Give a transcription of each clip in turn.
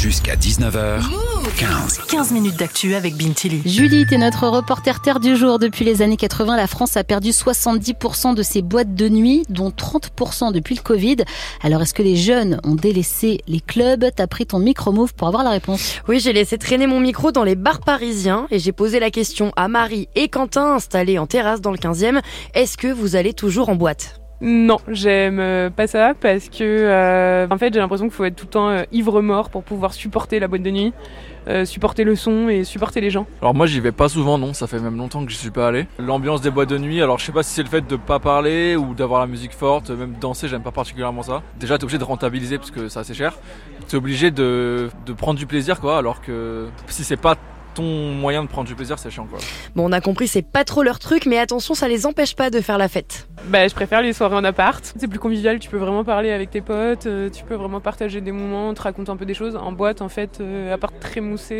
Jusqu'à 19h, 15. 15 minutes d'actu avec Bintili. Julie, t'es notre reporter terre du jour. Depuis les années 80, la France a perdu 70% de ses boîtes de nuit, dont 30% depuis le Covid. Alors, est-ce que les jeunes ont délaissé les clubs? T'as pris ton micro-move pour avoir la réponse. Oui, j'ai laissé traîner mon micro dans les bars parisiens et j'ai posé la question à Marie et Quentin installés en terrasse dans le 15e. Est-ce que vous allez toujours en boîte? Non, j'aime euh, pas ça parce que euh, en fait j'ai l'impression qu'il faut être tout le temps euh, ivre mort pour pouvoir supporter la boîte de nuit, supporter le son et supporter les gens. Alors moi j'y vais pas souvent non, ça fait même longtemps que j'y suis pas allé. L'ambiance des boîtes de nuit, alors je sais pas si c'est le fait de pas parler ou d'avoir la musique forte, même danser j'aime pas particulièrement ça. Déjà t'es obligé de rentabiliser parce que c'est assez cher. T'es obligé de, de prendre du plaisir quoi, alors que si c'est pas ton moyen de prendre du plaisir, c'est chiant quoi. Bon, on a compris, c'est pas trop leur truc, mais attention, ça les empêche pas de faire la fête. Bah, je préfère les soirées en appart. C'est plus convivial, tu peux vraiment parler avec tes potes, euh, tu peux vraiment partager des moments, te raconter un peu des choses. En boîte, en fait, euh, à part très moussé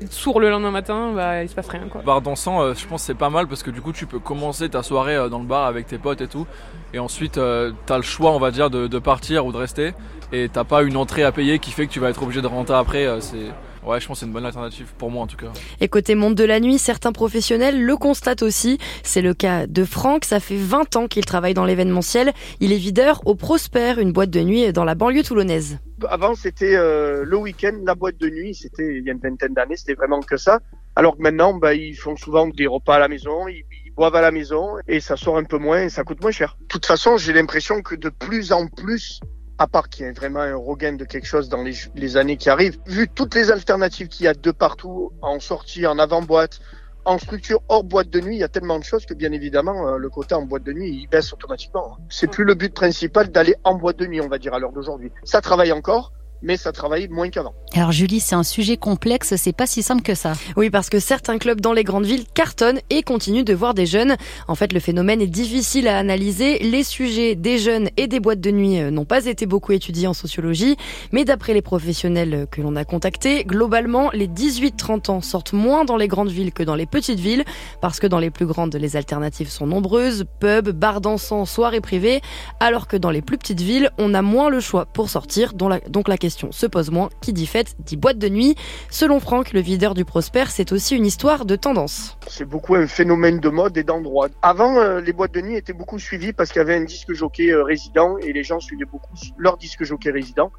et sourd le lendemain matin, bah, il se passe rien quoi. Bar dansant, euh, je pense c'est pas mal parce que du coup, tu peux commencer ta soirée dans le bar avec tes potes et tout. Et ensuite, t'as le choix, on va dire, de, de partir ou de rester. Et t'as pas une entrée à payer qui fait que tu vas être obligé de rentrer après. c'est Ouais, je pense que c'est une bonne alternative pour moi en tout cas. Et côté monde de la nuit, certains professionnels le constatent aussi. C'est le cas de Franck, ça fait 20 ans qu'il travaille dans l'événementiel. Il est videur au Prosper, une boîte de nuit dans la banlieue toulonnaise. Avant, c'était euh, le week-end, la boîte de nuit. C'était il y a une vingtaine d'années, c'était vraiment que ça. Alors que maintenant, bah, ils font souvent des repas à la maison, ils, ils boivent à la maison et ça sort un peu moins et ça coûte moins cher. De toute façon, j'ai l'impression que de plus en plus, à part qu'il y ait vraiment un regain de quelque chose dans les, années qui arrivent, vu toutes les alternatives qu'il y a de partout, en sortie, en avant-boîte, en structure hors boîte de nuit, il y a tellement de choses que bien évidemment euh, le côté en boîte de nuit il baisse automatiquement. C'est plus le but principal d'aller en boîte de nuit, on va dire à l'heure d'aujourd'hui. Ça travaille encore, mais ça travaille moins qu'avant. Alors Julie, c'est un sujet complexe, c'est pas si simple que ça. Oui, parce que certains clubs dans les grandes villes cartonnent et continuent de voir des jeunes. En fait, le phénomène est difficile à analyser. Les sujets des jeunes et des boîtes de nuit euh, n'ont pas été beaucoup étudiés en sociologie, mais d'après les professionnels que l'on a contactés, globalement, les 18-30 ans sortent moins dans les grandes villes que dans les petites villes, parce que dans les plus grandes, les alternatives sont nombreuses, pubs, bars dansants, soirées privées, alors que dans les plus petites villes, on a moins le choix pour sortir, donc la question se pose moins. Qui dit fête dit boîte de nuit. Selon Franck, le videur du Prosper, c'est aussi une histoire de tendance. C'est beaucoup un phénomène de mode et d'endroit. Avant, euh, les boîtes de nuit étaient beaucoup suivies parce qu'il y avait un disque jockey euh, résident et les gens suivaient beaucoup leur disque jockey résident.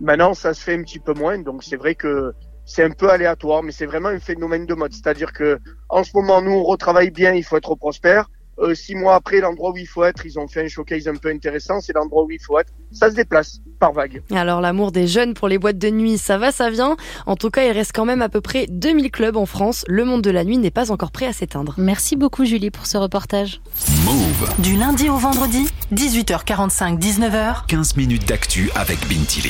Maintenant, ça se fait un petit peu moins, donc c'est vrai que c'est un peu aléatoire, mais c'est vraiment un phénomène de mode. C'est-à-dire que en ce moment, nous, on retravaille bien, il faut être au Prosper. Euh, six mois après, l'endroit où il faut être, ils ont fait un showcase un peu intéressant, c'est l'endroit où il faut être. Ça se déplace par vague. Alors l'amour des jeunes pour les boîtes de nuit, ça va, ça vient. En tout cas, il reste quand même à peu près 2000 clubs en France. Le monde de la nuit n'est pas encore prêt à s'éteindre. Merci beaucoup Julie pour ce reportage. Move. Du lundi au vendredi, 18h45, 19h. 15 minutes d'actu avec Bintili.